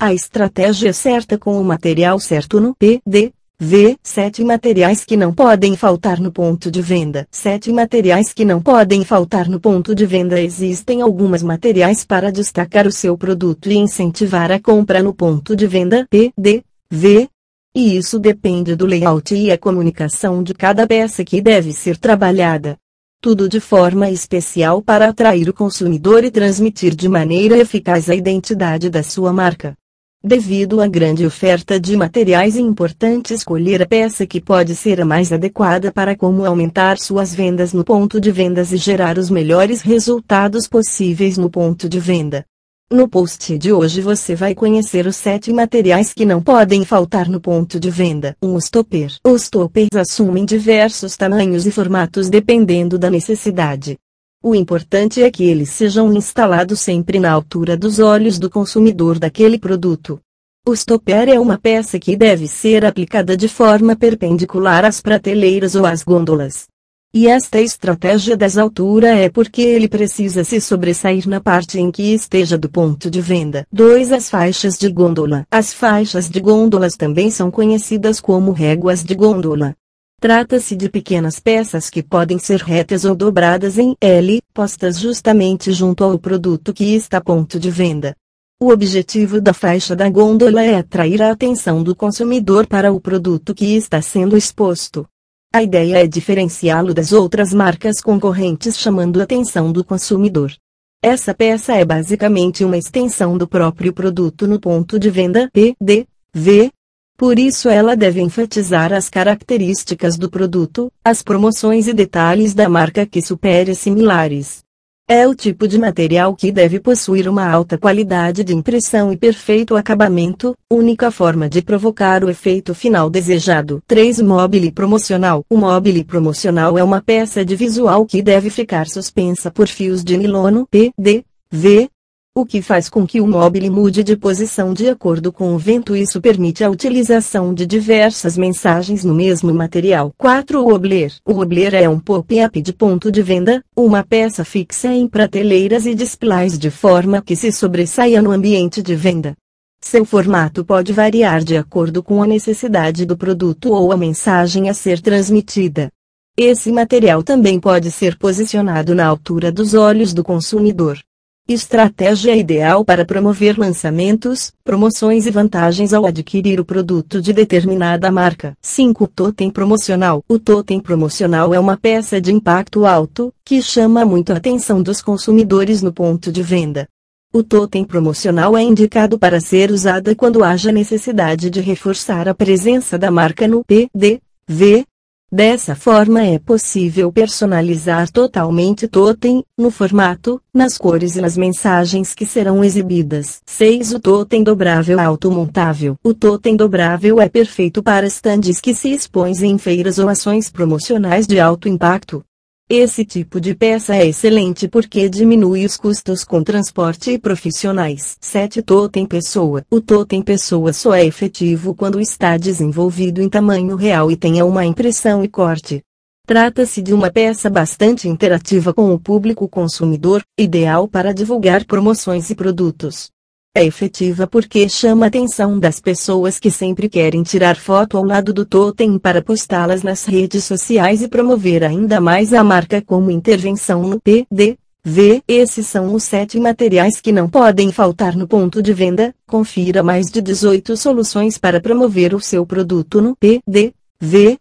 A estratégia certa com o material certo no PD. V. 7 materiais que não podem faltar no ponto de venda. 7 materiais que não podem faltar no ponto de venda. Existem alguns materiais para destacar o seu produto e incentivar a compra no ponto de venda. PD. V. E isso depende do layout e a comunicação de cada peça que deve ser trabalhada. Tudo de forma especial para atrair o consumidor e transmitir de maneira eficaz a identidade da sua marca. Devido à grande oferta de materiais é importante escolher a peça que pode ser a mais adequada para como aumentar suas vendas no ponto de vendas e gerar os melhores resultados possíveis no ponto de venda. No post de hoje você vai conhecer os 7 materiais que não podem faltar no ponto de venda. 1. Um stopper. Os toppers assumem diversos tamanhos e formatos dependendo da necessidade. O importante é que eles sejam instalados sempre na altura dos olhos do consumidor daquele produto. O stopper é uma peça que deve ser aplicada de forma perpendicular às prateleiras ou às gôndolas. E esta estratégia das alturas é porque ele precisa se sobressair na parte em que esteja do ponto de venda. 2. As faixas de gôndola. As faixas de gôndolas também são conhecidas como réguas de gôndola. Trata-se de pequenas peças que podem ser retas ou dobradas em L, postas justamente junto ao produto que está a ponto de venda. O objetivo da faixa da gôndola é atrair a atenção do consumidor para o produto que está sendo exposto. A ideia é diferenciá-lo das outras marcas concorrentes chamando a atenção do consumidor. Essa peça é basicamente uma extensão do próprio produto no ponto de venda PD, V, por isso ela deve enfatizar as características do produto, as promoções e detalhes da marca que supere similares. É o tipo de material que deve possuir uma alta qualidade de impressão e perfeito acabamento, única forma de provocar o efeito final desejado. 3. Mobile promocional. O mobile promocional é uma peça de visual que deve ficar suspensa por fios de nilono PD, V, o que faz com que o móvel mude de posição de acordo com o vento. Isso permite a utilização de diversas mensagens no mesmo material. 4. O obler. O obler é um pop-up de ponto de venda, uma peça fixa em prateleiras e displays de forma que se sobressaia no ambiente de venda. Seu formato pode variar de acordo com a necessidade do produto ou a mensagem a ser transmitida. Esse material também pode ser posicionado na altura dos olhos do consumidor. Estratégia ideal para promover lançamentos, promoções e vantagens ao adquirir o produto de determinada marca. 5. Totem promocional. O totem promocional é uma peça de impacto alto, que chama muito a atenção dos consumidores no ponto de venda. O totem promocional é indicado para ser usado quando haja necessidade de reforçar a presença da marca no PDV, Dessa forma é possível personalizar totalmente totem, no formato, nas cores e nas mensagens que serão exibidas. 6. O totem dobrável automontável. O totem dobrável é perfeito para estandes que se expõem em feiras ou ações promocionais de alto impacto. Esse tipo de peça é excelente porque diminui os custos com transporte e profissionais. 7. Totem pessoa. O totem pessoa só é efetivo quando está desenvolvido em tamanho real e tenha uma impressão e corte. Trata-se de uma peça bastante interativa com o público consumidor, ideal para divulgar promoções e produtos. É efetiva porque chama a atenção das pessoas que sempre querem tirar foto ao lado do totem para postá-las nas redes sociais e promover ainda mais a marca como intervenção no PDV. Esses são os sete materiais que não podem faltar no ponto de venda. Confira mais de 18 soluções para promover o seu produto no PDV.